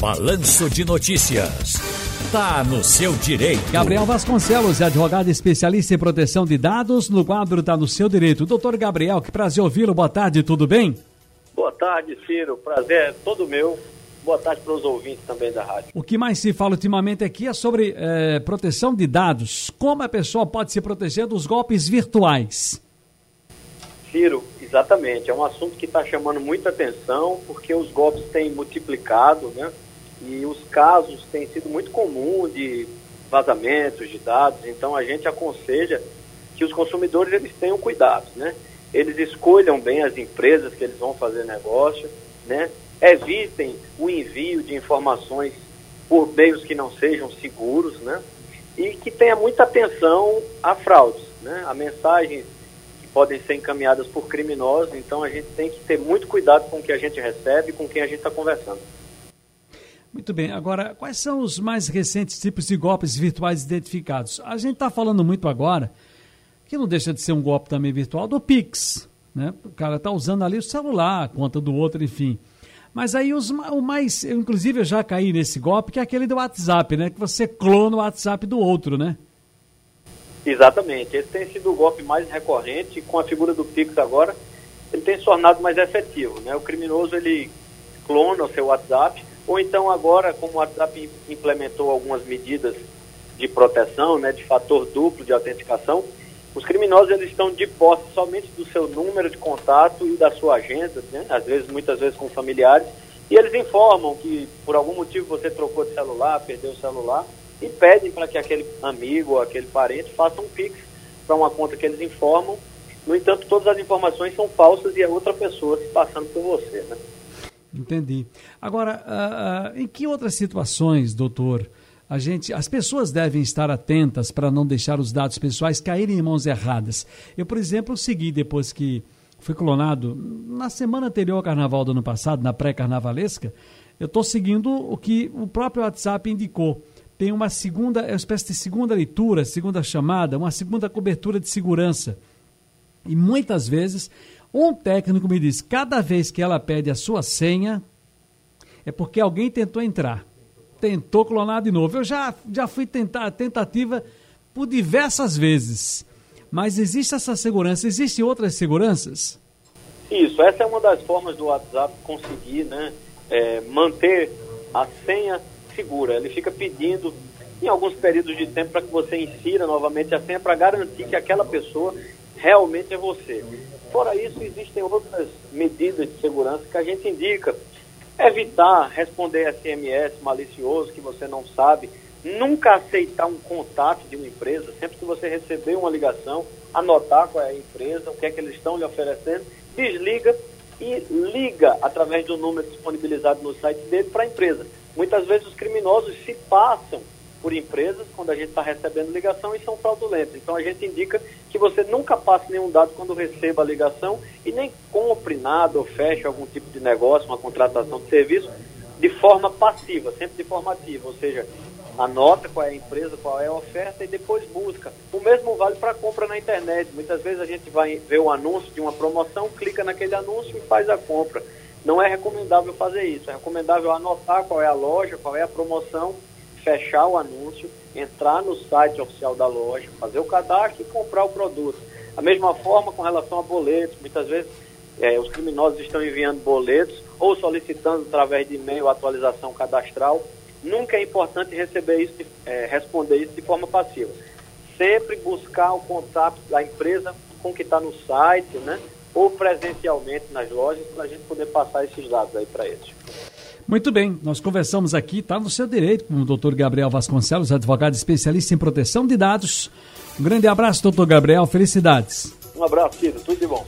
Balanço de Notícias. Tá no seu direito. Gabriel Vasconcelos, advogado especialista em proteção de dados, no quadro Tá no seu direito. Doutor Gabriel, que prazer ouvi-lo. Boa tarde, tudo bem? Boa tarde, Ciro. Prazer é todo meu. Boa tarde para os ouvintes também da rádio. O que mais se fala ultimamente aqui é sobre é, proteção de dados. Como a pessoa pode se proteger dos golpes virtuais? Ciro, exatamente. É um assunto que está chamando muita atenção porque os golpes têm multiplicado, né? E os casos têm sido muito comuns de vazamentos de dados. Então a gente aconselha que os consumidores eles tenham cuidado, né? Eles escolham bem as empresas que eles vão fazer negócio, né? evitem o envio de informações por meios que não sejam seguros, né? E que tenha muita atenção a fraudes, né? A mensagens que podem ser encaminhadas por criminosos, então a gente tem que ter muito cuidado com o que a gente recebe e com quem a gente está conversando. Muito bem. Agora, quais são os mais recentes tipos de golpes virtuais identificados? A gente está falando muito agora, que não deixa de ser um golpe também virtual, do Pix. Né? O cara está usando ali o celular, a conta do outro, enfim. Mas aí os, o mais, eu, inclusive eu já caí nesse golpe, que é aquele do WhatsApp, né? Que você clona o WhatsApp do outro, né? Exatamente. Esse tem sido o golpe mais recorrente, com a figura do Pix agora, ele tem se tornado mais efetivo, né? O criminoso, ele clona o seu WhatsApp, ou então agora, como o WhatsApp implementou algumas medidas de proteção, né, de fator duplo de autenticação, os criminosos eles estão de posse somente do seu número de contato e da sua agenda, né? às vezes, muitas vezes com familiares, e eles informam que por algum motivo você trocou de celular, perdeu o celular, e pedem para que aquele amigo ou aquele parente faça um pix para uma conta que eles informam. No entanto, todas as informações são falsas e é outra pessoa se passando por você. Né? Entendi. Agora, uh, em que outras situações, doutor, a gente, as pessoas devem estar atentas para não deixar os dados pessoais caírem em mãos erradas. Eu, por exemplo, segui depois que fui clonado na semana anterior ao carnaval do ano passado, na pré-carnavalesca, eu estou seguindo o que o próprio WhatsApp indicou. Tem uma segunda, é uma espécie de segunda leitura, segunda chamada, uma segunda cobertura de segurança. E muitas vezes, um técnico me diz: cada vez que ela pede a sua senha, é porque alguém tentou entrar tentou clonar de novo. Eu já, já fui tentar tentativa por diversas vezes. Mas existe essa segurança? Existem outras seguranças? Isso, essa é uma das formas do WhatsApp conseguir né, é, manter a senha segura. Ele fica pedindo em alguns períodos de tempo para que você insira novamente a senha para garantir que aquela pessoa realmente é você. Fora isso, existem outras medidas de segurança que a gente indica Evitar responder SMS malicioso que você não sabe. Nunca aceitar um contato de uma empresa. Sempre que você receber uma ligação, anotar qual é a empresa, o que é que eles estão lhe oferecendo, desliga e liga através do número disponibilizado no site dele para a empresa. Muitas vezes os criminosos se passam por empresas quando a gente está recebendo ligação e são fraudulentos. Então a gente indica que você nunca passe nenhum dado quando receba a ligação e nem compre nada ou feche algum tipo de negócio, uma contratação de serviço, de forma passiva, sempre de forma ativa, ou seja, anota qual é a empresa, qual é a oferta e depois busca. O mesmo vale para compra na internet. Muitas vezes a gente vai ver o anúncio de uma promoção, clica naquele anúncio e faz a compra. Não é recomendável fazer isso, é recomendável anotar qual é a loja, qual é a promoção fechar o anúncio, entrar no site oficial da loja, fazer o cadastro e comprar o produto. A mesma forma com relação a boletos, muitas vezes é, os criminosos estão enviando boletos ou solicitando através de e-mail atualização cadastral. Nunca é importante receber isso, é, responder isso de forma passiva. Sempre buscar o contato da empresa com que está no site, né? Ou presencialmente nas lojas para a gente poder passar esses dados aí para eles. Muito bem, nós conversamos aqui, está no seu direito, com o doutor Gabriel Vasconcelos, advogado especialista em proteção de dados. Um grande abraço, doutor Gabriel, felicidades. Um abraço, Ciro, tudo de bom.